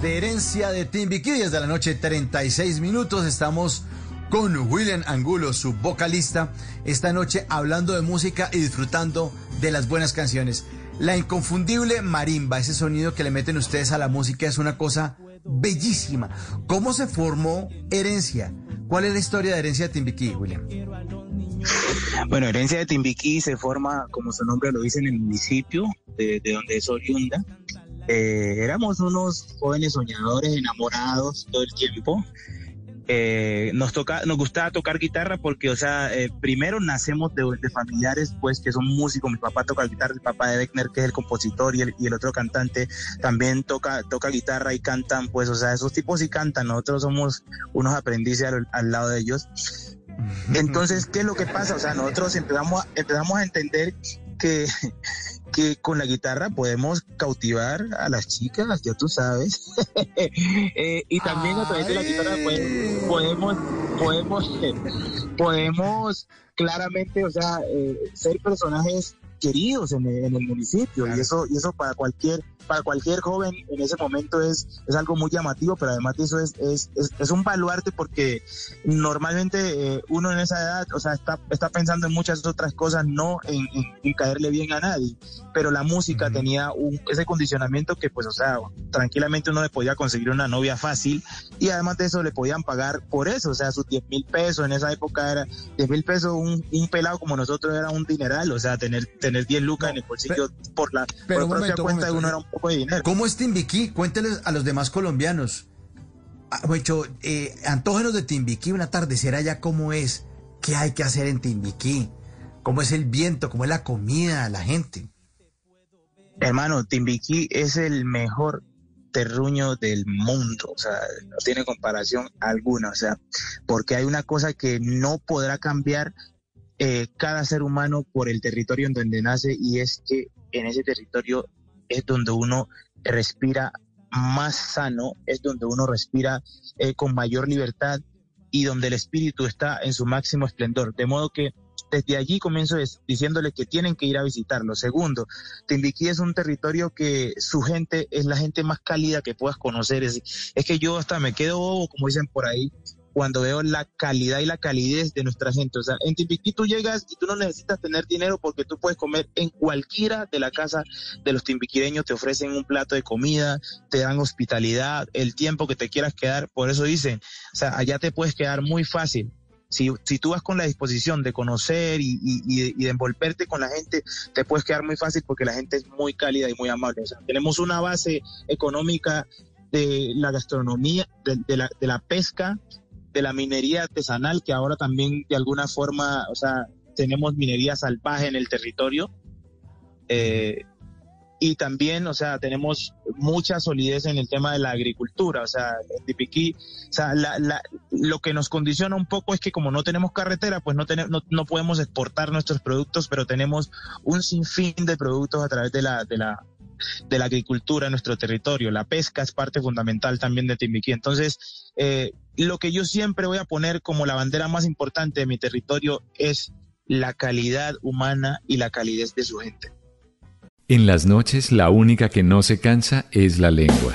De herencia de Timbiquí desde la noche 36 minutos. Estamos con William Angulo, su vocalista, esta noche hablando de música y disfrutando de las buenas canciones. La inconfundible marimba, ese sonido que le meten ustedes a la música es una cosa bellísima. ¿Cómo se formó Herencia? ¿Cuál es la historia de Herencia de Timbiquí, William? Bueno, Herencia de Timbiquí se forma, como su nombre lo dice, en el municipio de, de donde es oriunda. Eh, éramos unos jóvenes soñadores, enamorados todo el tiempo. Eh, nos toca, nos gustaba tocar guitarra porque, o sea, eh, primero nacemos de, de, familiares, pues, que son músicos. Mi papá toca guitarra, el papá de Beckner, que es el compositor, y el, y el otro cantante también toca, toca guitarra y cantan, pues, o sea, esos tipos sí cantan. Nosotros somos unos aprendices al, al lado de ellos. Entonces, ¿qué es lo que pasa? O sea, nosotros empezamos a, empezamos a entender que, que con la guitarra podemos cautivar a las chicas, ya tú sabes. eh, y también a través de la guitarra pues, podemos, podemos, podemos claramente, o sea, eh, ser personajes queridos en el, en el municipio y eso y eso para cualquier para cualquier joven en ese momento es, es algo muy llamativo, pero además de eso es, es, es, es un baluarte porque normalmente eh, uno en esa edad, o sea, está, está pensando en muchas otras cosas, no en, en, en caerle bien a nadie, pero la música uh -huh. tenía un, ese condicionamiento que pues, o sea, tranquilamente uno le podía conseguir una novia fácil y además de eso le podían pagar por eso, o sea, sus 10 mil pesos en esa época era 10 mil pesos, un, un, pelado como nosotros era un dineral, o sea, tener, tener 10 lucas no, en el bolsillo pero, por la pero por momento, cuenta momento, de uno era un poco de dinero. ¿Cómo es Timbiquí? Cuénteles a los demás colombianos. Ah, Mucho, eh, antógenos de Timbiquí, un atardecer allá, ¿cómo es? ¿Qué hay que hacer en Timbiquí? ¿Cómo es el viento? ¿Cómo es la comida? La gente. Hermano, Timbiquí es el mejor terruño del mundo, o sea, no tiene comparación alguna, o sea, porque hay una cosa que no podrá cambiar eh, cada ser humano por el territorio en donde nace y es que en ese territorio es donde uno respira más sano, es donde uno respira eh, con mayor libertad y donde el espíritu está en su máximo esplendor. De modo que desde allí comienzo diciéndole que tienen que ir a visitarlo. Segundo, Timbiquí es un territorio que su gente es la gente más cálida que puedas conocer. Es, es que yo hasta me quedo bobo, como dicen por ahí, cuando veo la calidad y la calidez de nuestra gente. O sea, en Timbiquí tú llegas y tú no necesitas tener dinero porque tú puedes comer en cualquiera de la casa de los timbiquireños, te ofrecen un plato de comida, te dan hospitalidad, el tiempo que te quieras quedar. Por eso dicen, o sea, allá te puedes quedar muy fácil. Si, si tú vas con la disposición de conocer y, y, y, de envolverte con la gente, te puedes quedar muy fácil porque la gente es muy cálida y muy amable. O sea, tenemos una base económica de la gastronomía, de, la, de la pesca, de la minería artesanal, que ahora también de alguna forma, o sea, tenemos minería salvaje en el territorio. Eh, y también, o sea, tenemos mucha solidez en el tema de la agricultura, o sea, en Tipiquí, o sea, la, la, lo que nos condiciona un poco es que como no tenemos carretera, pues no, tenemos, no, no, podemos exportar nuestros productos, pero tenemos un sinfín de productos a través de la, de la, de la agricultura en nuestro territorio. La pesca es parte fundamental también de Timbiquí. Entonces, eh, lo que yo siempre voy a poner como la bandera más importante de mi territorio es la calidad humana y la calidez de su gente. En las noches la única que no se cansa es la lengua.